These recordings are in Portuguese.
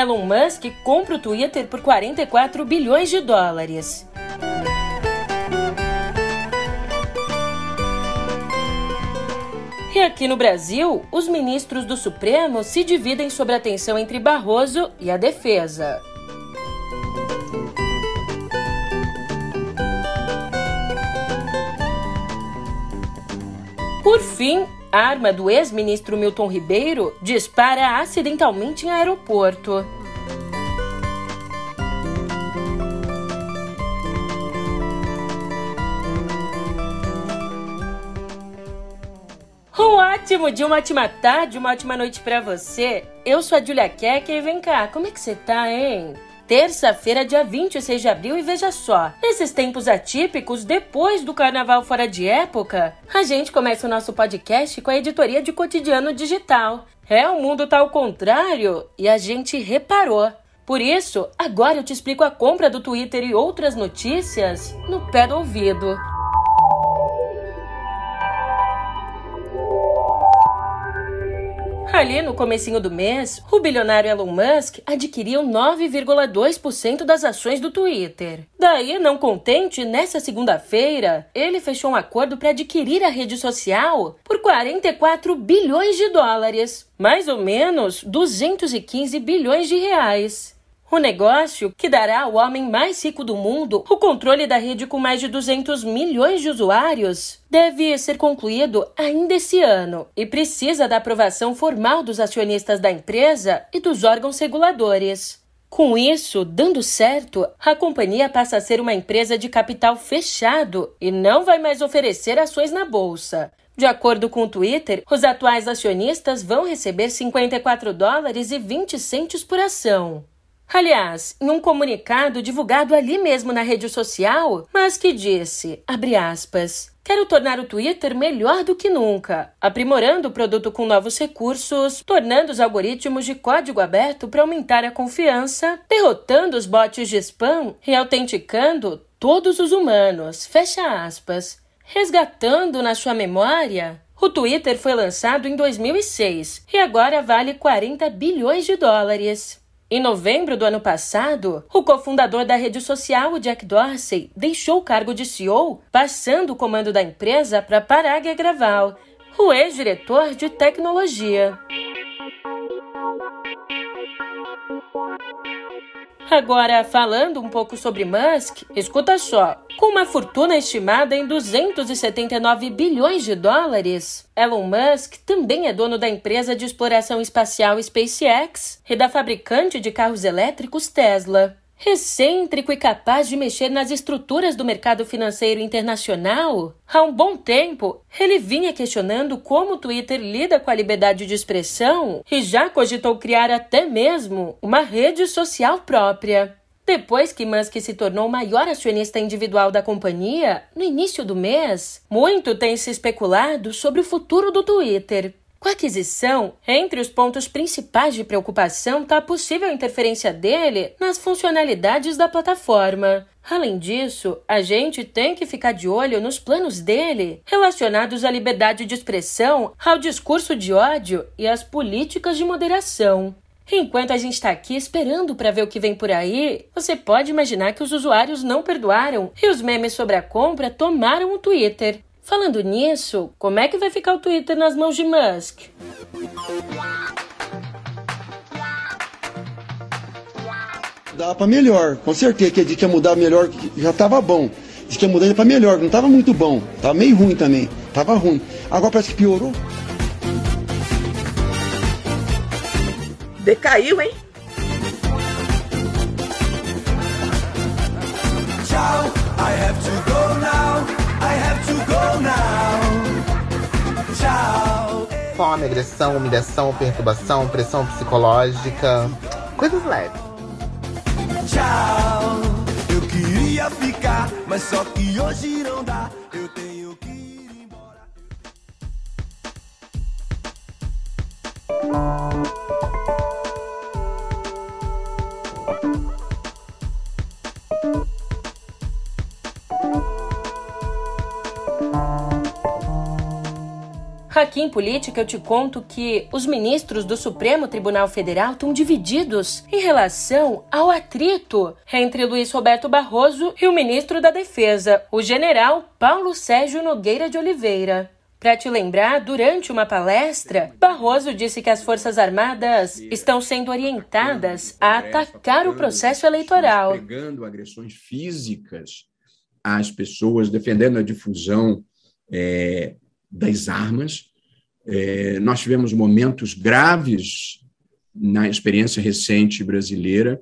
Elon Musk compra o Twitter por 44 bilhões de dólares. E aqui no Brasil, os ministros do Supremo se dividem sobre a tensão entre Barroso e a defesa. Por fim, a arma do ex-ministro Milton Ribeiro dispara acidentalmente em aeroporto. Ótimo dia, uma ótima tarde, uma ótima noite para você. Eu sou a Julia Keck e vem cá, como é que você tá, hein? terça-feira, dia 26 de abril, e veja só, nesses tempos atípicos, depois do carnaval fora de época, a gente começa o nosso podcast com a editoria de cotidiano digital. É, o mundo tá ao contrário e a gente reparou. Por isso, agora eu te explico a compra do Twitter e outras notícias no pé do ouvido. Ali no comecinho do mês, o bilionário Elon Musk adquiriu 9,2% das ações do Twitter. Daí, não contente, nessa segunda-feira, ele fechou um acordo para adquirir a rede social por 44 bilhões de dólares, mais ou menos 215 bilhões de reais. O negócio que dará ao homem mais rico do mundo o controle da rede com mais de 200 milhões de usuários deve ser concluído ainda esse ano e precisa da aprovação formal dos acionistas da empresa e dos órgãos reguladores. Com isso, dando certo, a companhia passa a ser uma empresa de capital fechado e não vai mais oferecer ações na bolsa. De acordo com o Twitter, os atuais acionistas vão receber 54 dólares e 20 centos por ação. Aliás, em um comunicado divulgado ali mesmo na rede social, mas que disse, abre aspas, Quero tornar o Twitter melhor do que nunca, aprimorando o produto com novos recursos, tornando os algoritmos de código aberto para aumentar a confiança, derrotando os bots de spam e autenticando todos os humanos. Fecha aspas. Resgatando na sua memória, o Twitter foi lançado em 2006 e agora vale 40 bilhões de dólares. Em novembro do ano passado, o cofundador da rede social, Jack Dorsey, deixou o cargo de CEO, passando o comando da empresa para Parag Agrawal, o ex-diretor de tecnologia. Agora, falando um pouco sobre Musk, escuta só. Com uma fortuna estimada em 279 bilhões de dólares, Elon Musk também é dono da empresa de exploração espacial SpaceX e da fabricante de carros elétricos Tesla. Recêntrico e capaz de mexer nas estruturas do mercado financeiro internacional, há um bom tempo ele vinha questionando como o Twitter lida com a liberdade de expressão e já cogitou criar até mesmo uma rede social própria. Depois que Musk se tornou o maior acionista individual da companhia, no início do mês, muito tem se especulado sobre o futuro do Twitter. Com a aquisição, entre os pontos principais de preocupação está a possível interferência dele nas funcionalidades da plataforma. Além disso, a gente tem que ficar de olho nos planos dele relacionados à liberdade de expressão, ao discurso de ódio e às políticas de moderação. Enquanto a gente está aqui esperando para ver o que vem por aí, você pode imaginar que os usuários não perdoaram e os memes sobre a compra tomaram o Twitter. Falando nisso, como é que vai ficar o Twitter nas mãos de Musk? Dá para melhor, com certeza que ele que ia mudar melhor, já estava bom. Diz que ia mudar para melhor, não estava muito bom, estava meio ruim também, estava ruim. Agora parece que piorou. Decaiu, hein? Tchau, I have to go Fome, agressão, humilhação, perturbação, pressão psicológica, coisas leves. Tchau, eu queria ficar, mas só que hoje não dá. Eu tenho Aqui em política eu te conto que os ministros do Supremo Tribunal Federal estão divididos em relação ao atrito entre Luiz Roberto Barroso e o ministro da Defesa, o general Paulo Sérgio Nogueira de Oliveira. Para te lembrar, durante uma palestra, Barroso disse que as Forças Armadas estão sendo orientadas a atacar o processo eleitoral. Pegando agressões físicas às pessoas, defendendo a difusão é, das armas. É, nós tivemos momentos graves na experiência recente brasileira,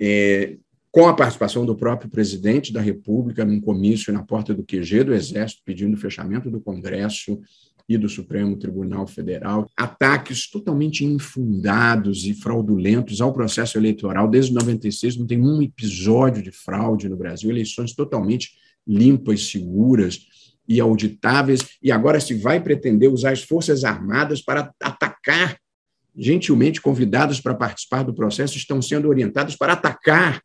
é, com a participação do próprio presidente da República num comício na porta do QG do Exército, pedindo o fechamento do Congresso e do Supremo Tribunal Federal, ataques totalmente infundados e fraudulentos ao processo eleitoral. Desde 96 não tem um episódio de fraude no Brasil, eleições totalmente limpas, seguras e auditáveis, e agora se vai pretender usar as Forças Armadas para atacar gentilmente convidados para participar do processo estão sendo orientados para atacar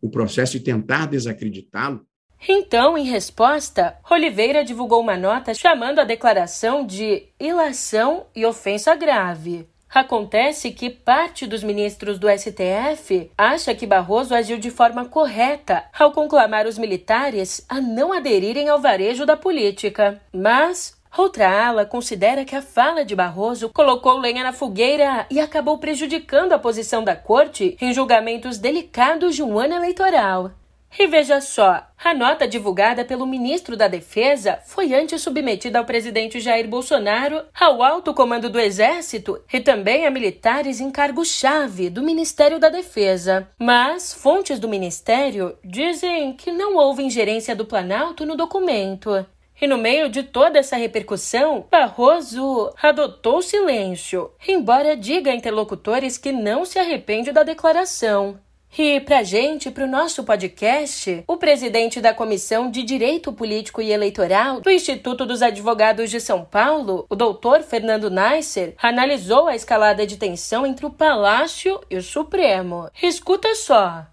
o processo e tentar desacreditá-lo? Então, em resposta, Oliveira divulgou uma nota chamando a declaração de ilação e ofensa grave. Acontece que parte dos ministros do STF acha que Barroso agiu de forma correta ao conclamar os militares a não aderirem ao varejo da política. Mas Outra ala considera que a fala de Barroso colocou lenha na fogueira e acabou prejudicando a posição da corte em julgamentos delicados de um ano eleitoral. E veja só, a nota divulgada pelo ministro da Defesa foi antes submetida ao presidente Jair Bolsonaro, ao alto comando do Exército e também a militares em cargo-chave do Ministério da Defesa. Mas fontes do ministério dizem que não houve ingerência do Planalto no documento. E no meio de toda essa repercussão, Barroso adotou silêncio, embora diga a interlocutores que não se arrepende da declaração. E pra gente, pro nosso podcast, o presidente da Comissão de Direito Político e Eleitoral do Instituto dos Advogados de São Paulo, o doutor Fernando Neisser, analisou a escalada de tensão entre o Palácio e o Supremo. Escuta só.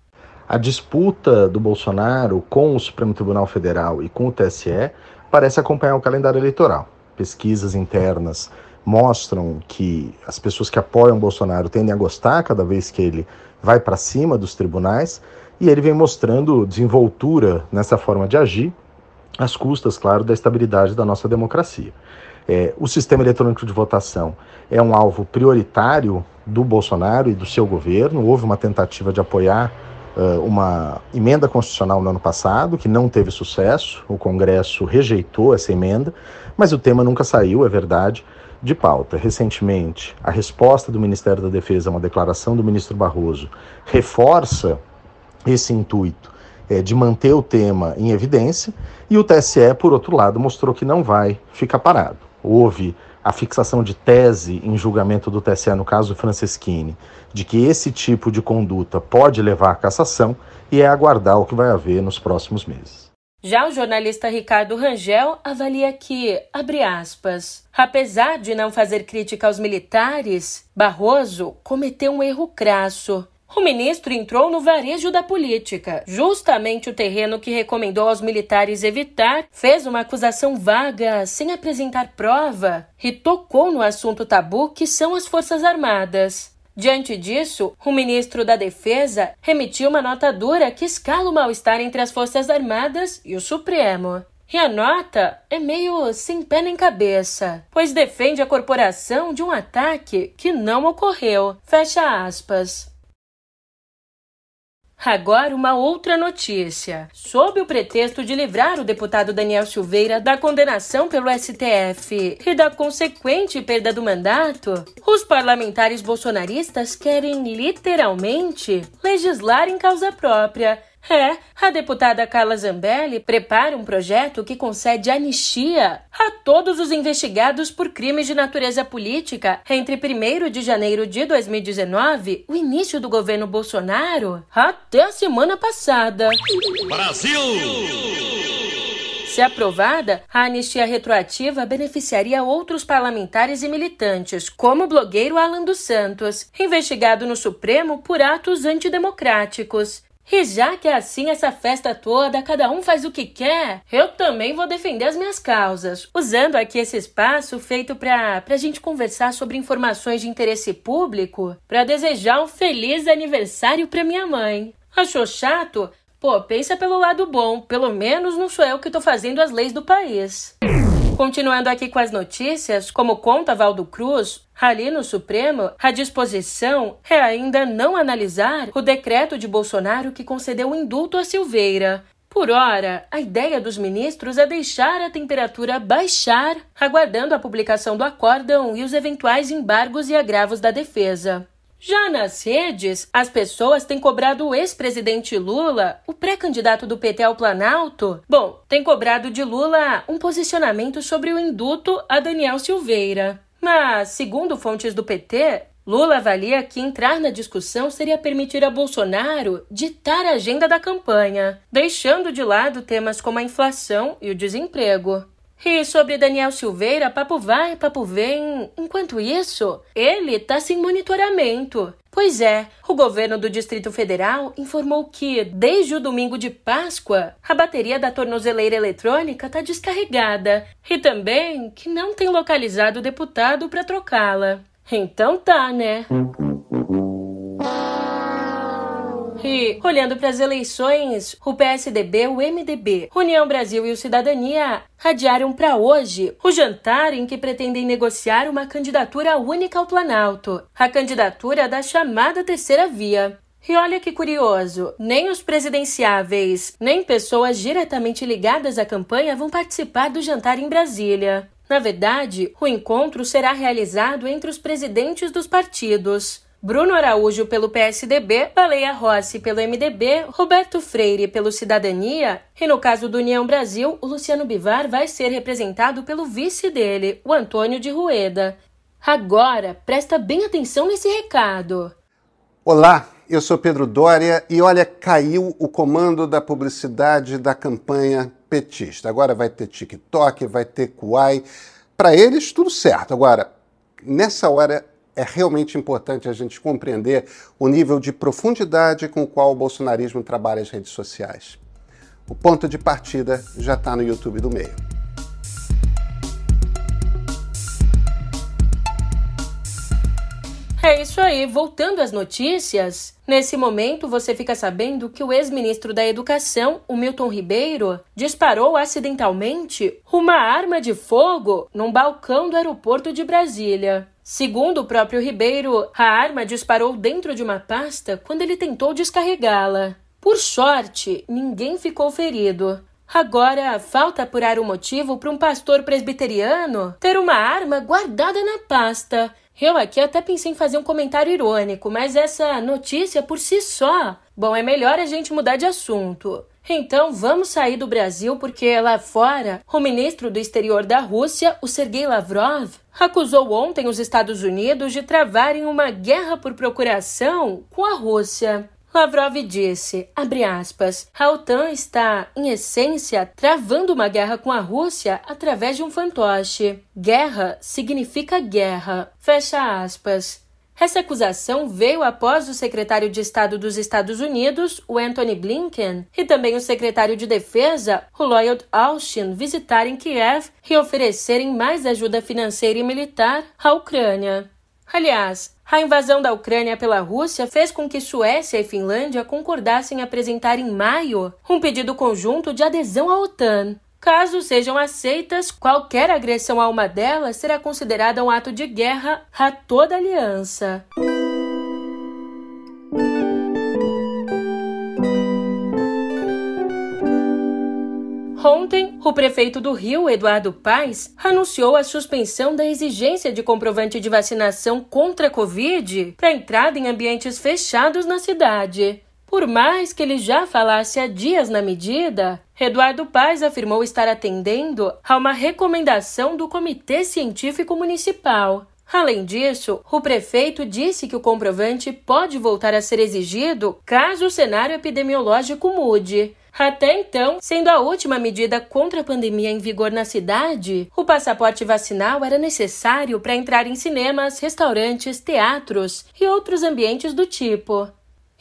A disputa do Bolsonaro com o Supremo Tribunal Federal e com o TSE parece acompanhar o calendário eleitoral. Pesquisas internas mostram que as pessoas que apoiam Bolsonaro tendem a gostar cada vez que ele vai para cima dos tribunais e ele vem mostrando desenvoltura nessa forma de agir, às custas, claro, da estabilidade da nossa democracia. É, o sistema eletrônico de votação é um alvo prioritário do Bolsonaro e do seu governo. Houve uma tentativa de apoiar uh, uma emenda constitucional no ano passado, que não teve sucesso, o Congresso rejeitou essa emenda, mas o tema nunca saiu, é verdade, de pauta. Recentemente, a resposta do Ministério da Defesa a uma declaração do ministro Barroso reforça esse intuito é, de manter o tema em evidência, e o TSE, por outro lado, mostrou que não vai ficar parado. Houve a fixação de tese em julgamento do TSE, no caso Franceschini, de que esse tipo de conduta pode levar à cassação e é aguardar o que vai haver nos próximos meses. Já o jornalista Ricardo Rangel avalia que, abre aspas, apesar de não fazer crítica aos militares, Barroso cometeu um erro crasso o ministro entrou no varejo da política, justamente o terreno que recomendou aos militares evitar, fez uma acusação vaga, sem apresentar prova, e tocou no assunto tabu que são as Forças Armadas. Diante disso, o ministro da Defesa remitiu uma nota dura que escala o mal-estar entre as Forças Armadas e o Supremo. E a nota é meio sem pé nem cabeça, pois defende a corporação de um ataque que não ocorreu. Fecha aspas. Agora, uma outra notícia. Sob o pretexto de livrar o deputado Daniel Silveira da condenação pelo STF e da consequente perda do mandato, os parlamentares bolsonaristas querem literalmente legislar em causa própria é, a deputada Carla Zambelli prepara um projeto que concede anistia a todos os investigados por crimes de natureza política entre 1 de janeiro de 2019, o início do governo Bolsonaro, até a semana passada. Brasil! Se aprovada, a anistia retroativa beneficiaria outros parlamentares e militantes, como o blogueiro Alan dos Santos, investigado no Supremo por atos antidemocráticos. E já que é assim essa festa toda, cada um faz o que quer, eu também vou defender as minhas causas, usando aqui esse espaço feito para a gente conversar sobre informações de interesse público, para desejar um feliz aniversário para minha mãe. Achou chato? Pô, pensa pelo lado bom, pelo menos não sou eu que tô fazendo as leis do país. Continuando aqui com as notícias, como conta Valdo Cruz, ali no Supremo, a disposição é ainda não analisar o decreto de Bolsonaro que concedeu o indulto a Silveira. Por hora, a ideia dos ministros é deixar a temperatura baixar, aguardando a publicação do acórdão e os eventuais embargos e agravos da defesa. Já nas redes, as pessoas têm cobrado o ex-presidente Lula, o pré-candidato do PT ao Planalto, bom, tem cobrado de Lula um posicionamento sobre o induto a Daniel Silveira. Mas, segundo fontes do PT, Lula avalia que entrar na discussão seria permitir a Bolsonaro ditar a agenda da campanha, deixando de lado temas como a inflação e o desemprego. E sobre Daniel Silveira, papo vai, papo vem. Enquanto isso, ele tá sem monitoramento. Pois é, o governo do Distrito Federal informou que, desde o domingo de Páscoa, a bateria da tornozeleira eletrônica está descarregada e também que não tem localizado o deputado para trocá-la. Então tá, né? E, olhando para as eleições, o PSDB, o MDB, União Brasil e o Cidadania adiaram para hoje o jantar em que pretendem negociar uma candidatura única ao Planalto, a candidatura da chamada Terceira Via. E olha que curioso, nem os presidenciáveis, nem pessoas diretamente ligadas à campanha vão participar do jantar em Brasília. Na verdade, o encontro será realizado entre os presidentes dos partidos. Bruno Araújo pelo PSDB, Baleia Rossi pelo MDB, Roberto Freire pelo Cidadania e no caso do União Brasil, o Luciano Bivar vai ser representado pelo vice dele, o Antônio de Rueda. Agora, presta bem atenção nesse recado. Olá, eu sou Pedro Dória e olha, caiu o comando da publicidade da campanha petista. Agora vai ter TikTok, vai ter Kuai. Para eles, tudo certo. Agora, nessa hora é realmente importante a gente compreender o nível de profundidade com o qual o bolsonarismo trabalha as redes sociais. O ponto de partida já está no YouTube do meio. É isso aí, voltando às notícias. Nesse momento, você fica sabendo que o ex-ministro da Educação, o Milton Ribeiro, disparou acidentalmente uma arma de fogo num balcão do aeroporto de Brasília. Segundo o próprio Ribeiro, a arma disparou dentro de uma pasta quando ele tentou descarregá-la. Por sorte, ninguém ficou ferido. Agora, falta apurar o motivo para um pastor presbiteriano ter uma arma guardada na pasta. Eu aqui até pensei em fazer um comentário irônico, mas essa notícia por si só. Bom, é melhor a gente mudar de assunto. Então vamos sair do Brasil porque lá fora, o ministro do exterior da Rússia, o Sergei Lavrov, acusou ontem os Estados Unidos de travarem uma guerra por procuração com a Rússia. Lavrov disse, aspas, a OTAN está, em essência, travando uma guerra com a Rússia através de um fantoche. Guerra significa guerra. Fecha aspas. Essa acusação veio após o secretário de Estado dos Estados Unidos, o Anthony Blinken, e também o secretário de Defesa, o Lloyd Austin, visitarem Kiev e oferecerem mais ajuda financeira e militar à Ucrânia. Aliás, a invasão da Ucrânia pela Rússia fez com que Suécia e Finlândia concordassem apresentar em maio um pedido conjunto de adesão à OTAN. Caso sejam aceitas, qualquer agressão a uma delas será considerada um ato de guerra a toda aliança. Ontem, o prefeito do Rio, Eduardo Paes, anunciou a suspensão da exigência de comprovante de vacinação contra a Covid para entrada em ambientes fechados na cidade. Por mais que ele já falasse há dias na medida, Eduardo Paes afirmou estar atendendo a uma recomendação do Comitê Científico Municipal. Além disso, o prefeito disse que o comprovante pode voltar a ser exigido caso o cenário epidemiológico mude. Até então, sendo a última medida contra a pandemia em vigor na cidade, o passaporte vacinal era necessário para entrar em cinemas, restaurantes, teatros e outros ambientes do tipo.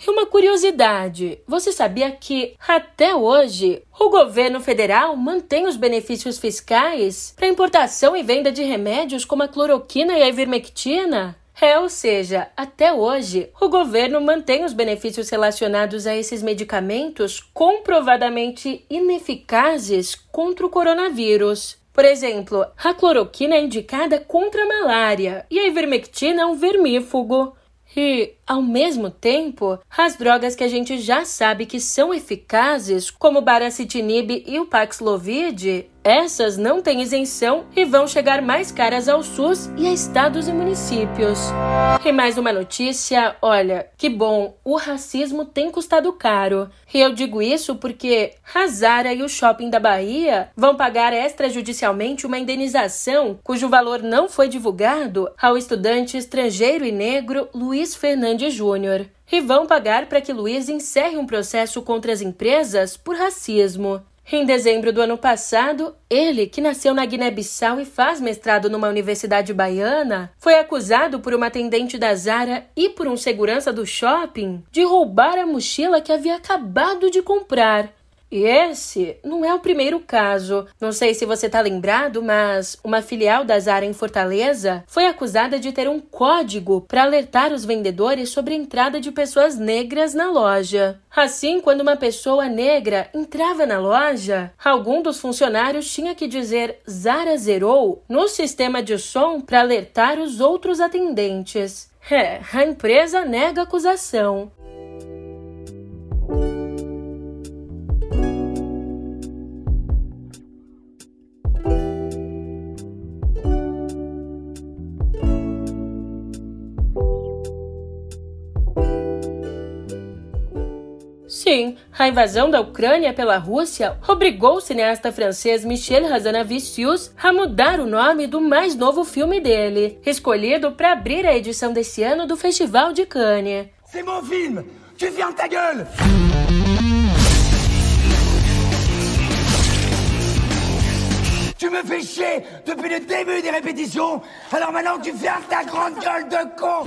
E uma curiosidade: você sabia que, até hoje, o governo federal mantém os benefícios fiscais para importação e venda de remédios como a cloroquina e a ivermectina? É, ou seja, até hoje, o governo mantém os benefícios relacionados a esses medicamentos comprovadamente ineficazes contra o coronavírus. Por exemplo, a cloroquina é indicada contra a malária e a ivermectina é um vermífugo. E, ao mesmo tempo, as drogas que a gente já sabe que são eficazes, como o baracitinib e o Paxlovid, essas não têm isenção e vão chegar mais caras ao SUS e a estados e municípios. E mais uma notícia, olha, que bom, o racismo tem custado caro. E eu digo isso porque a Zara e o Shopping da Bahia vão pagar extrajudicialmente uma indenização cujo valor não foi divulgado ao estudante estrangeiro e negro Luiz Fernandes Júnior. E vão pagar para que Luiz encerre um processo contra as empresas por racismo. Em dezembro do ano passado, ele, que nasceu na Guiné-Bissau e faz mestrado numa universidade baiana, foi acusado por uma atendente da Zara e por um segurança do shopping de roubar a mochila que havia acabado de comprar. E esse não é o primeiro caso. Não sei se você está lembrado, mas uma filial da Zara em Fortaleza foi acusada de ter um código para alertar os vendedores sobre a entrada de pessoas negras na loja. Assim, quando uma pessoa negra entrava na loja, algum dos funcionários tinha que dizer Zara zerou no sistema de som para alertar os outros atendentes. É, a empresa nega a acusação. A invasão da Ucrânia pela Rússia obrigou o cineasta francês Michel Hazanavicius a mudar o nome do mais novo filme dele, escolhido para abrir a edição desse ano do Festival de Cannes. C'est mon film! Tu fermes ta gueule! Tu me fais chier depuis le début des répétitions! Alors maintenant tu fermes ta grande gueule de con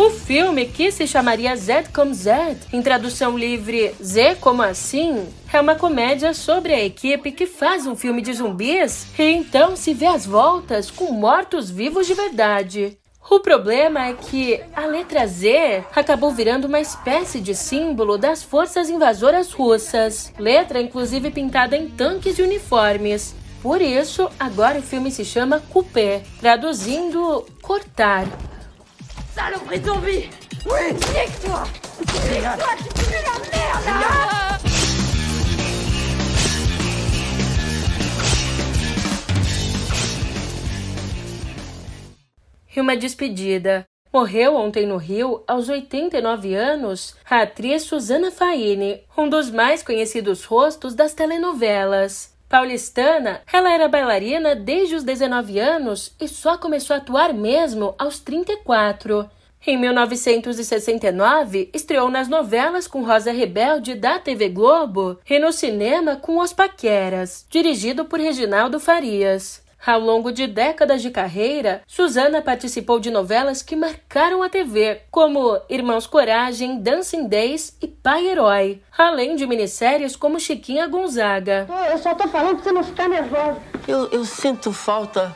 O filme, que se chamaria Z como Z, em tradução livre Z como assim, é uma comédia sobre a equipe que faz um filme de zumbis e então se vê às voltas com mortos-vivos de verdade. O problema é que a letra Z acabou virando uma espécie de símbolo das forças invasoras russas, letra inclusive pintada em tanques e uniformes. Por isso, agora o filme se chama Coupé, traduzindo cortar. Saloperie zombie Oui Nique-toi Nique-toi, tu pues la merde E uma despedida. Morreu ontem no Rio, aos 89 anos, a atriz Susana Faini, um dos mais conhecidos rostos das telenovelas. Paulistana, ela era bailarina desde os 19 anos e só começou a atuar mesmo aos 34. Em 1969, estreou nas novelas com Rosa Rebelde da TV Globo e no cinema com Os Paqueras, dirigido por Reginaldo Farias. Ao longo de décadas de carreira, Suzana participou de novelas que marcaram a TV, como Irmãos Coragem, Dancing Days e Pai Herói, além de minisséries como Chiquinha Gonzaga. Eu só tô falando pra você não ficar nervosa. Eu, eu sinto falta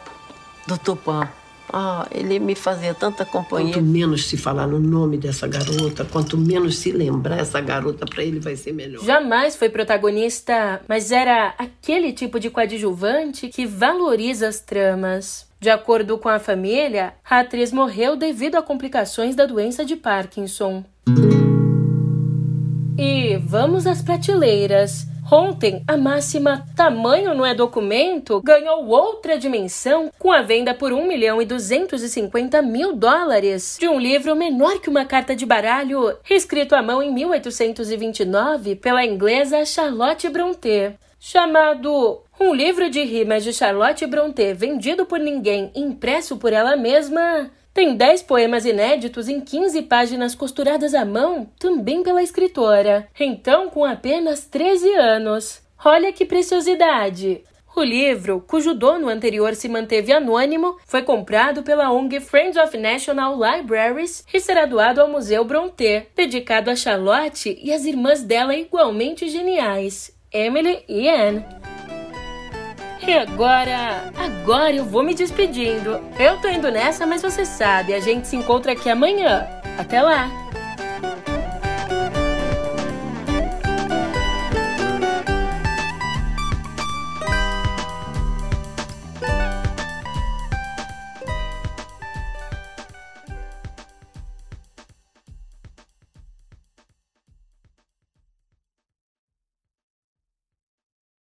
do Tupã. Ah, ele me fazia tanta companhia. Quanto menos se falar no nome dessa garota, quanto menos se lembrar essa garota, para ele vai ser melhor. Jamais foi protagonista, mas era aquele tipo de coadjuvante que valoriza as tramas. De acordo com a família, a atriz morreu devido a complicações da doença de Parkinson. E vamos às prateleiras. Ontem, a máxima tamanho não é documento ganhou outra dimensão com a venda por 1 milhão e 250 mil dólares de um livro menor que uma carta de baralho, escrito à mão em 1829 pela inglesa Charlotte Brontë. Chamado Um Livro de Rimas de Charlotte Brontë, vendido por ninguém, impresso por ela mesma, tem 10 poemas inéditos em 15 páginas costuradas à mão, também pela escritora. Então, com apenas 13 anos. Olha que preciosidade! O livro, cujo dono anterior se manteve anônimo, foi comprado pela ONG Friends of National Libraries e será doado ao Museu Brontë, dedicado a Charlotte e as irmãs dela igualmente geniais, Emily e Anne. E agora, agora eu vou me despedindo. Eu tô indo nessa, mas você sabe, a gente se encontra aqui amanhã. Até lá!